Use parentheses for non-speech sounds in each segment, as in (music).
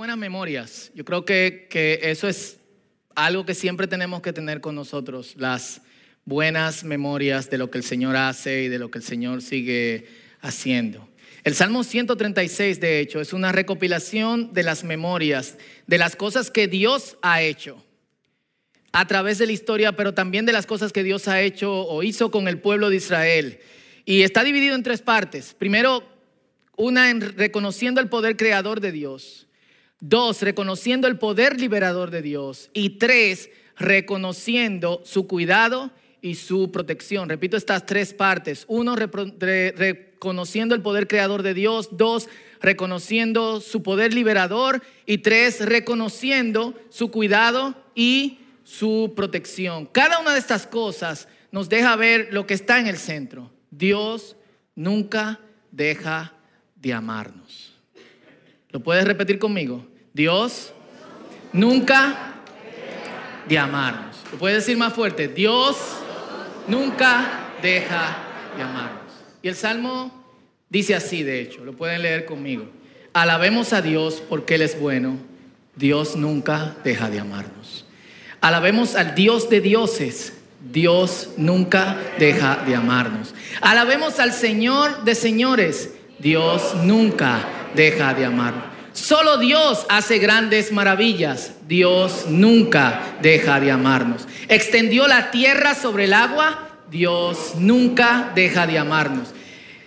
buenas memorias. Yo creo que, que eso es algo que siempre tenemos que tener con nosotros, las buenas memorias de lo que el Señor hace y de lo que el Señor sigue haciendo. El Salmo 136, de hecho, es una recopilación de las memorias, de las cosas que Dios ha hecho a través de la historia, pero también de las cosas que Dios ha hecho o hizo con el pueblo de Israel. Y está dividido en tres partes. Primero, una en reconociendo el poder creador de Dios. Dos, reconociendo el poder liberador de Dios. Y tres, reconociendo su cuidado y su protección. Repito estas tres partes. Uno, reconociendo el poder creador de Dios. Dos, reconociendo su poder liberador. Y tres, reconociendo su cuidado y su protección. Cada una de estas cosas nos deja ver lo que está en el centro. Dios nunca deja de amarnos. ¿Lo puedes repetir conmigo? Dios nunca de amarnos. ¿Lo puedes decir más fuerte? Dios nunca deja de amarnos. Y el Salmo dice así, de hecho, lo pueden leer conmigo. Alabemos a Dios porque Él es bueno. Dios nunca deja de amarnos. Alabemos al Dios de dioses. Dios nunca deja de amarnos. Alabemos al Señor de señores. Dios nunca deja de amarnos. Solo Dios hace grandes maravillas. Dios nunca deja de amarnos. Extendió la tierra sobre el agua. Dios nunca deja de amarnos.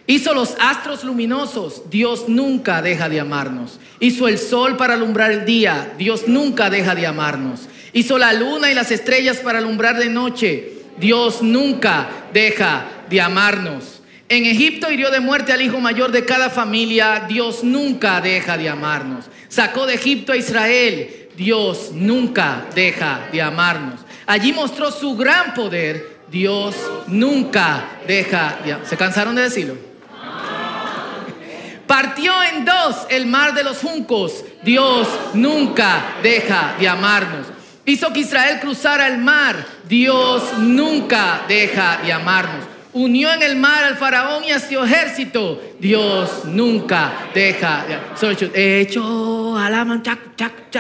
Hizo los astros luminosos. Dios nunca deja de amarnos. Hizo el sol para alumbrar el día. Dios nunca deja de amarnos. Hizo la luna y las estrellas para alumbrar de noche. Dios nunca deja de amarnos. En Egipto hirió de muerte al hijo mayor de cada familia. Dios nunca deja de amarnos. Sacó de Egipto a Israel. Dios nunca deja de amarnos. Allí mostró su gran poder. Dios nunca deja de amarnos. ¿Se cansaron de decirlo? Partió en dos el mar de los juncos. Dios nunca deja de amarnos. Hizo que Israel cruzara el mar. Dios nunca deja de amarnos. Unió en el mar al faraón y a su ejército. Dios nunca deja de Hecho a la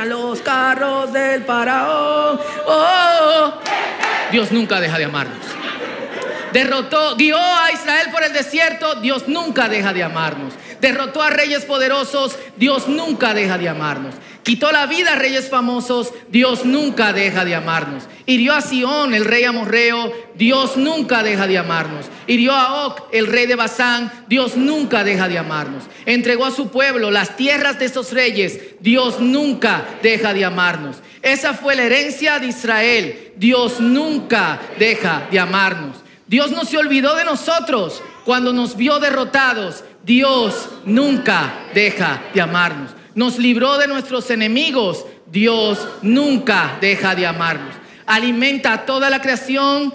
los carros del faraón. Oh, Dios nunca deja de amarnos. Derrotó, guió a Israel por el desierto. Dios nunca deja de amarnos. Derrotó a reyes poderosos. Dios nunca deja de amarnos. Quitó la vida a reyes famosos, Dios nunca deja de amarnos. Hirió a Sión, el rey amorreo, Dios nunca deja de amarnos. Hirió a Oc, el rey de Basán, Dios nunca deja de amarnos. Entregó a su pueblo las tierras de esos reyes, Dios nunca deja de amarnos. Esa fue la herencia de Israel, Dios nunca deja de amarnos. Dios no se olvidó de nosotros cuando nos vio derrotados, Dios nunca deja de amarnos nos libró de nuestros enemigos, Dios nunca deja de amarnos. Alimenta a toda la creación.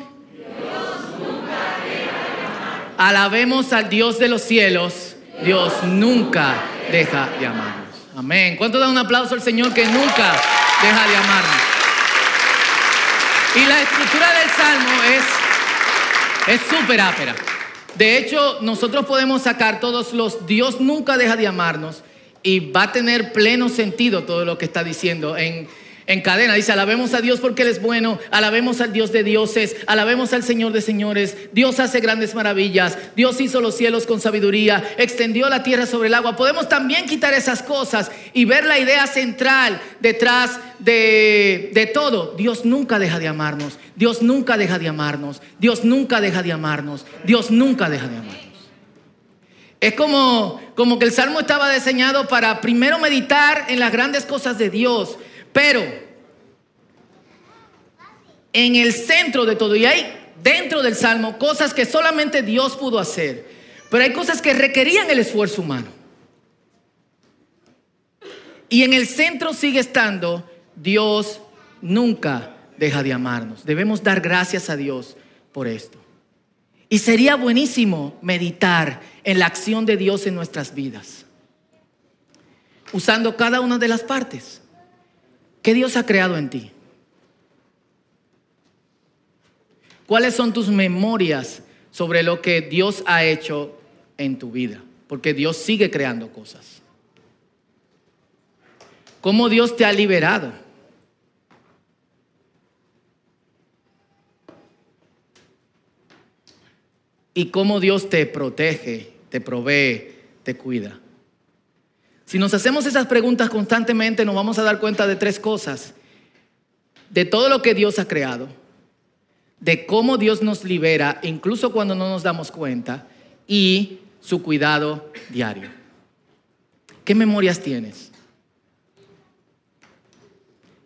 Alabemos al Dios de los cielos. Dios nunca deja de amarnos. Amén. ¿Cuánto da un aplauso al Señor que nunca deja de amarnos? Y la estructura del salmo es es súper ápera. De hecho, nosotros podemos sacar todos los Dios nunca deja de amarnos y va a tener pleno sentido todo lo que está diciendo en, en cadena. Dice, alabemos a Dios porque Él es bueno, alabemos al Dios de dioses, alabemos al Señor de señores. Dios hace grandes maravillas, Dios hizo los cielos con sabiduría, extendió la tierra sobre el agua. Podemos también quitar esas cosas y ver la idea central detrás de, de todo. Dios nunca deja de amarnos, Dios nunca deja de amarnos, Dios nunca deja de amarnos, Dios nunca deja de amarnos. Es como, como que el salmo estaba diseñado para primero meditar en las grandes cosas de Dios, pero en el centro de todo, y hay dentro del salmo cosas que solamente Dios pudo hacer, pero hay cosas que requerían el esfuerzo humano. Y en el centro sigue estando, Dios nunca deja de amarnos. Debemos dar gracias a Dios por esto. Y sería buenísimo meditar en la acción de Dios en nuestras vidas, usando cada una de las partes que Dios ha creado en ti. ¿Cuáles son tus memorias sobre lo que Dios ha hecho en tu vida? Porque Dios sigue creando cosas. cómo Dios te ha liberado. Y cómo Dios te protege, te provee, te cuida. Si nos hacemos esas preguntas constantemente, nos vamos a dar cuenta de tres cosas. De todo lo que Dios ha creado, de cómo Dios nos libera, incluso cuando no nos damos cuenta, y su cuidado diario. ¿Qué memorias tienes?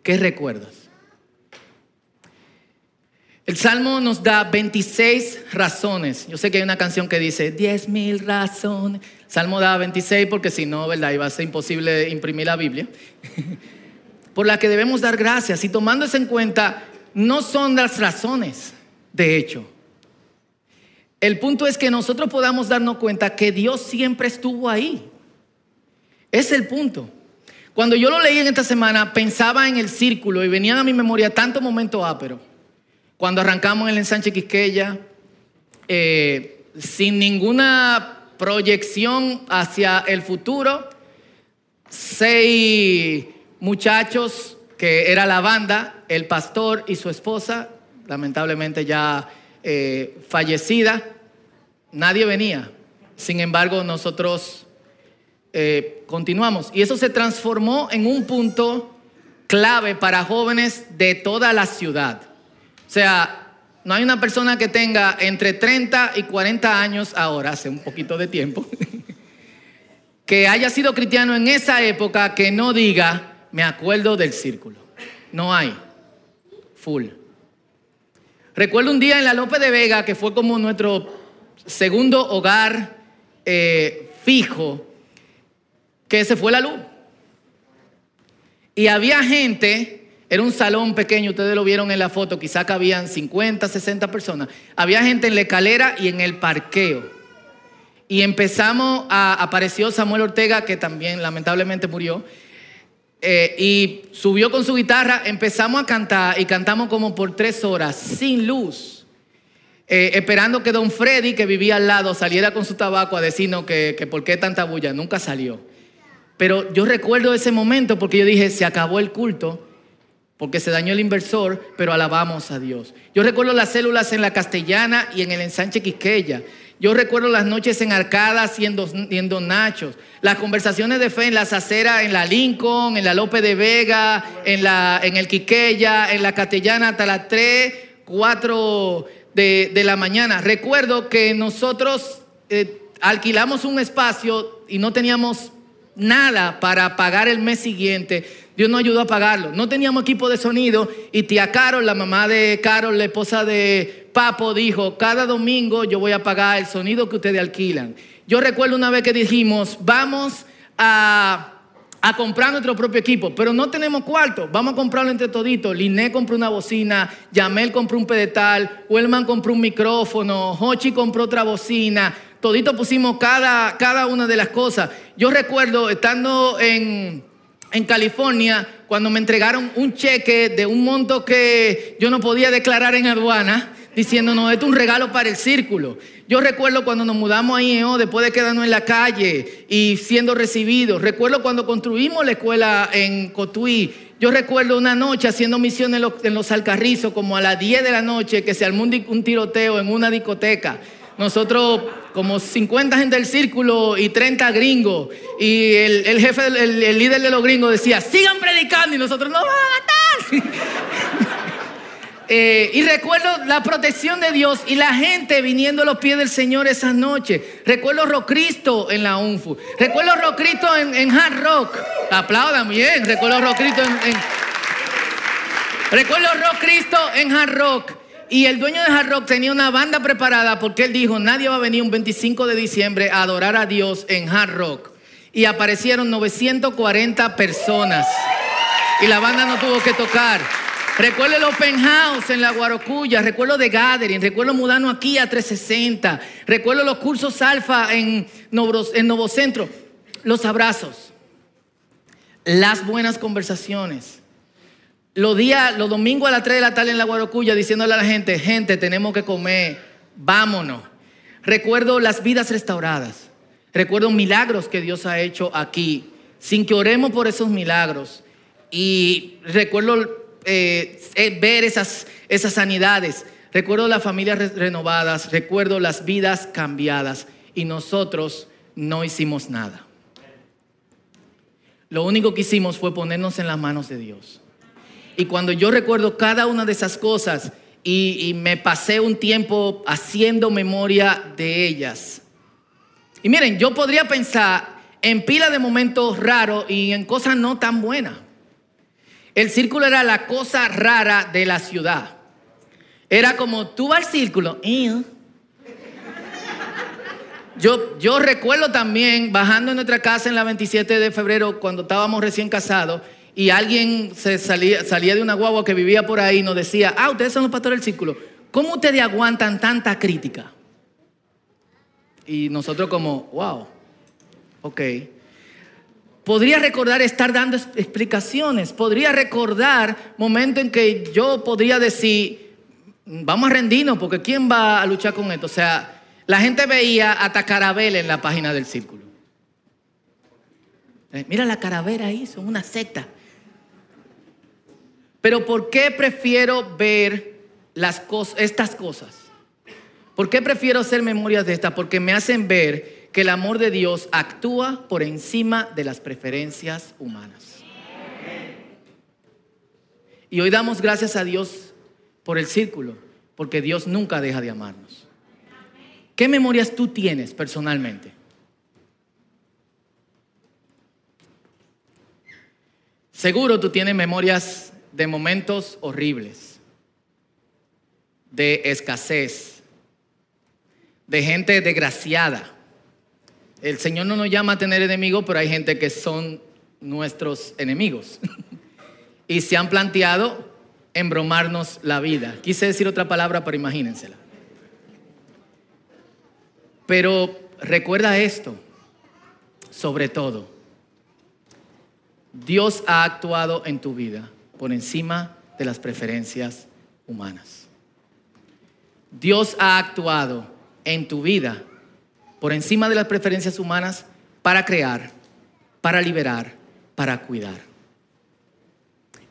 ¿Qué recuerdas? El Salmo nos da 26 razones. Yo sé que hay una canción que dice 10 mil razones. El Salmo da 26 porque si no, ¿verdad? Iba a ser imposible imprimir la Biblia. (laughs) Por la que debemos dar gracias. Y tomando eso en cuenta, no son las razones, de hecho. El punto es que nosotros podamos darnos cuenta que Dios siempre estuvo ahí. Es el punto. Cuando yo lo leí en esta semana, pensaba en el círculo y venían a mi memoria tantos momentos áperos cuando arrancamos en el ensanche Quisqueya, eh, sin ninguna proyección hacia el futuro, seis muchachos que era la banda, el pastor y su esposa, lamentablemente ya eh, fallecida, nadie venía. Sin embargo, nosotros eh, continuamos. Y eso se transformó en un punto clave para jóvenes de toda la ciudad. Sea, no hay una persona que tenga entre 30 y 40 años ahora, hace un poquito de tiempo, (laughs) que haya sido cristiano en esa época que no diga, me acuerdo del círculo. No hay. Full. Recuerdo un día en la López de Vega que fue como nuestro segundo hogar eh, fijo, que se fue la luz. Y había gente era un salón pequeño, ustedes lo vieron en la foto, quizá cabían 50, 60 personas. Había gente en la escalera y en el parqueo. Y empezamos, a, apareció Samuel Ortega, que también lamentablemente murió, eh, y subió con su guitarra, empezamos a cantar y cantamos como por tres horas, sin luz, eh, esperando que don Freddy, que vivía al lado, saliera con su tabaco a decirnos que, que por qué tanta bulla, nunca salió. Pero yo recuerdo ese momento porque yo dije, se acabó el culto porque se dañó el inversor, pero alabamos a Dios. Yo recuerdo las células en la Castellana y en el ensanche Quisqueya. Yo recuerdo las noches en Arcadas siendo, siendo nachos, las conversaciones de fe en las aceras, en la Lincoln, en la López de Vega, en, la, en el Quiqueya, en la Castellana hasta las 3, 4 de, la mañana. Recuerdo que nosotros eh, alquilamos un espacio y no teníamos nada para pagar el mes siguiente Dios nos ayudó a pagarlo. No teníamos equipo de sonido y tía Carol, la mamá de Carol, la esposa de Papo, dijo, cada domingo yo voy a pagar el sonido que ustedes alquilan. Yo recuerdo una vez que dijimos, vamos a, comprar nuestro propio equipo, pero no tenemos cuarto, vamos a comprarlo entre toditos. Liné compró una bocina, Yamel compró un pedestal, Wellman compró un micrófono, Hochi compró otra bocina, todito pusimos cada, cada una de las cosas. Yo recuerdo estando en en California cuando me entregaron un cheque de un monto que yo no podía declarar en aduana, diciendo, no, esto es un regalo para el círculo. Yo recuerdo cuando nos mudamos a IEO después de quedarnos en la calle y siendo recibidos. Recuerdo cuando construimos la escuela en Cotuí. Yo recuerdo una noche haciendo misión en los, en los Alcarrizos, como a las 10 de la noche, que se armó un tiroteo en una discoteca. Nosotros como 50 gente del círculo y 30 gringos. Y el, jefe, el, líder de los gringos decía, sigan predicando y nosotros no vamos a matar. (laughs) Eh, y recuerdo la protección de Dios y la gente viniendo a los pies del Señor esa noche. Recuerdo Rocristo en la UNFU. Recuerdo Rocristo en, en Hard Rock. Aplaudan bien. Recuerdo Rocristo en, en Recuerdo Rocristo en Hard Rock. Y el dueño de Hard Rock tenía una banda preparada porque él dijo, nadie va a venir un 25 de diciembre a adorar a Dios en Hard Rock. Y aparecieron 940 personas. Y la banda no tuvo que tocar. Recuerdo el Open House en la Guarocuya, recuerdo de Gathering, recuerdo Mudano aquí a 360, recuerdo los cursos alfa en, en Novocentro, los abrazos, las buenas conversaciones, los días, los domingos a las 3 de la tarde en la Guarocuya diciéndole a la gente, gente, tenemos que comer, vámonos. Recuerdo las vidas restauradas. Recuerdo milagros que Dios ha hecho aquí. Sin que oremos por esos milagros, Y recuerdo eh, eh, ver esas, esas sanidades, recuerdo las familias renovadas, recuerdo las vidas cambiadas y nosotros no hicimos nada. Lo único que hicimos fue ponernos en las manos de Dios. Y cuando yo recuerdo cada una de esas cosas y, me pasé un tiempo haciendo memoria de ellas. Y miren, yo podría pensar en pila de momentos raros y en cosas no tan buenas. El círculo era la cosa rara de la ciudad. Era como tú vas al círculo. Yo, yo recuerdo también bajando en nuestra casa en la 27 de febrero cuando estábamos recién casados y alguien salía, de una guagua que vivía por ahí y nos decía, ah, ustedes son los pastores del círculo. ¿Cómo ustedes aguantan tanta crítica? Y nosotros como, wow, ok. Podría recordar estar dando explicaciones, podría recordar momentos en que yo podría decir, vamos a rendirnos porque ¿quién va a luchar con esto? O sea, la gente veía hasta carabel en la página del círculo. Eh, mira la caravera ahí, son una secta. Pero ¿por qué prefiero ver las estas cosas? ¿Por qué prefiero hacer memorias de estas? Porque me hacen ver que el amor de Dios actúa por encima de las preferencias humanas. Y hoy damos gracias a Dios por el círculo, porque Dios nunca deja de amarnos. ¿Qué memorias tú tienes personalmente? Seguro tú tienes memorias de momentos horribles, de escasez, de gente desgraciada. El Señor no nos llama a tener enemigos, pero hay gente que son nuestros enemigos. (laughs) y se han planteado embromarnos la vida. Quise decir otra palabra, pero imagínensela. Pero recuerda esto, sobre todo, Dios ha actuado en tu vida por encima de las preferencias humanas. Dios ha actuado en tu vida por encima de las preferencias humanas para crear, para liberar, para cuidar.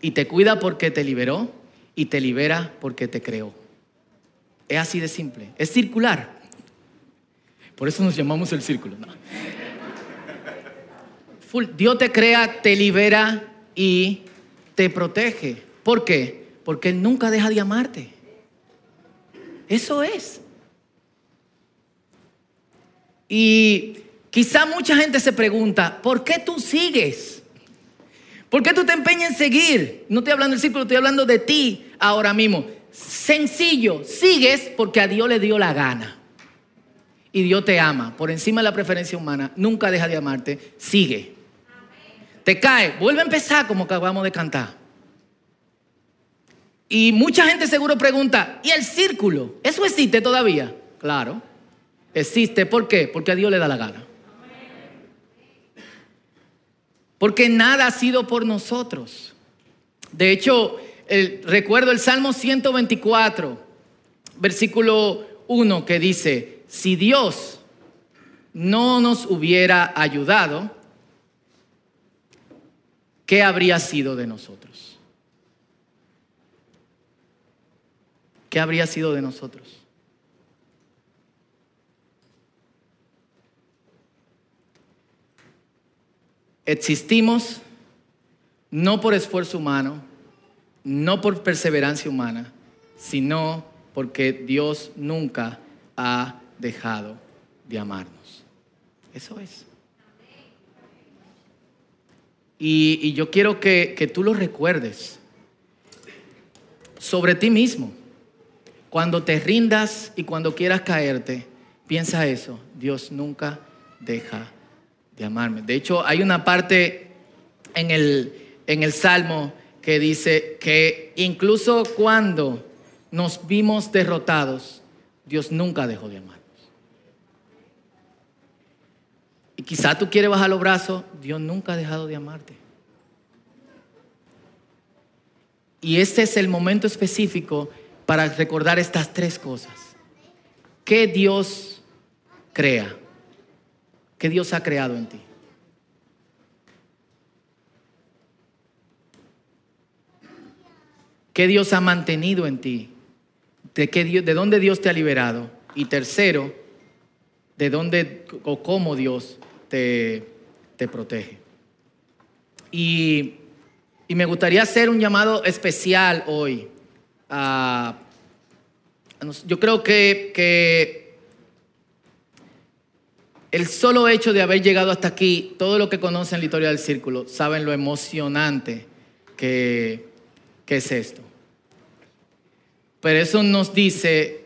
Y te cuida porque te liberó y te libera porque te creó. Es así de simple, es circular. Por eso nos llamamos el círculo. Dios te crea, te libera y te protege. ¿Por qué? Porque Él nunca deja de amarte. Eso es. Y quizá mucha gente se pregunta, ¿por qué tú sigues? ¿Por qué tú te empeñas en seguir? No estoy hablando del círculo, estoy hablando de ti ahora mismo. Sencillo, sigues porque a Dios le dio la gana y Dios te ama por encima de la preferencia humana, nunca deja de amarte, sigue. Te cae, vuelve a empezar como acabamos de cantar. Y mucha gente seguro pregunta, ¿y el círculo? ¿Eso existe todavía? Claro, existe. ¿Por qué? Porque a Dios le da la gana. Porque nada ha sido por nosotros. De hecho, recuerdo el Salmo 124, versículo 1, que dice, si Dios no nos hubiera ayudado, ¿qué habría sido de nosotros? ¿Qué habría sido de nosotros? Existimos no por esfuerzo humano, no por perseverancia humana, sino porque Dios nunca ha dejado de amarnos. Eso es. Y, yo quiero que, que tú lo recuerdes sobre ti mismo. Cuando te rindas y cuando quieras caerte, piensa eso. Dios nunca deja de amarme. De hecho, hay una parte en el, en el Salmo que dice que incluso cuando nos vimos derrotados, Dios nunca dejó de amar. Quizá tú quieres bajar los brazos, Dios nunca ha dejado de amarte. Y este es el momento específico para recordar estas tres cosas. ¿Qué Dios crea? ¿Qué Dios ha creado en ti? ¿qué Dios ha mantenido en ti? ¿De, qué de dónde Dios te ha liberado? Y tercero, ¿de dónde o cómo Dios te, te protege? Y, me gustaría hacer un llamado especial hoy. Yo creo que, el solo hecho de haber llegado hasta aquí, todo lo que conocen la historia del círculo, saben lo emocionante que es esto. Pero eso nos dice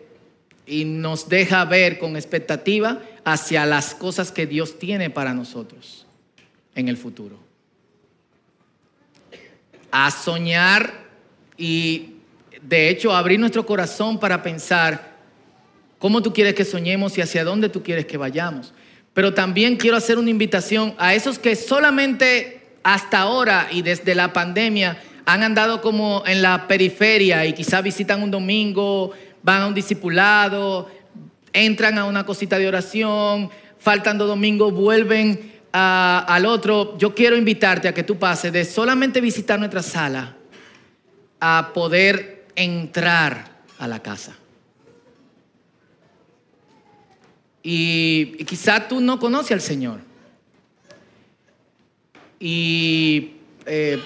y nos deja ver con expectativa hacia las cosas que Dios tiene para nosotros en el futuro. A soñar y de hecho abrir nuestro corazón para pensar cómo tú quieres que soñemos y hacia dónde tú quieres que vayamos. Pero también quiero hacer una invitación a esos que solamente hasta ahora y desde la pandemia han andado como en la periferia y quizás visitan un domingo, van a un discipulado, entran a una cosita de oración, faltan dos domingos, vuelven al otro. Yo quiero invitarte a que tú pases de solamente visitar nuestra sala a poder entrar a la casa. Y, y quizás tú no conoces al Señor. Y eh,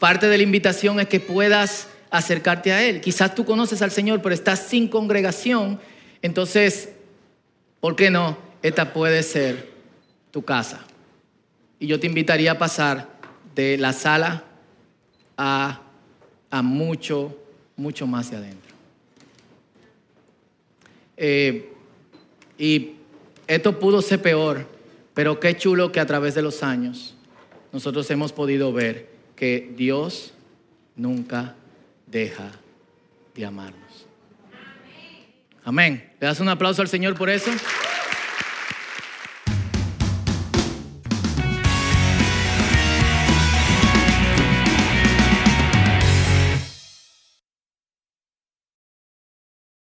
parte de la invitación es que puedas acercarte a Él. Quizás tú conoces al Señor, pero estás sin congregación. Entonces, ¿por qué no? Esta puede ser tu casa. Y yo te invitaría a pasar de la sala a, a mucho, mucho más de adentro. Eh, y esto pudo ser peor, pero qué chulo que a través de los años nosotros hemos podido ver que Dios nunca deja de amarnos. Amén. ¿Le das un aplauso al Señor por eso?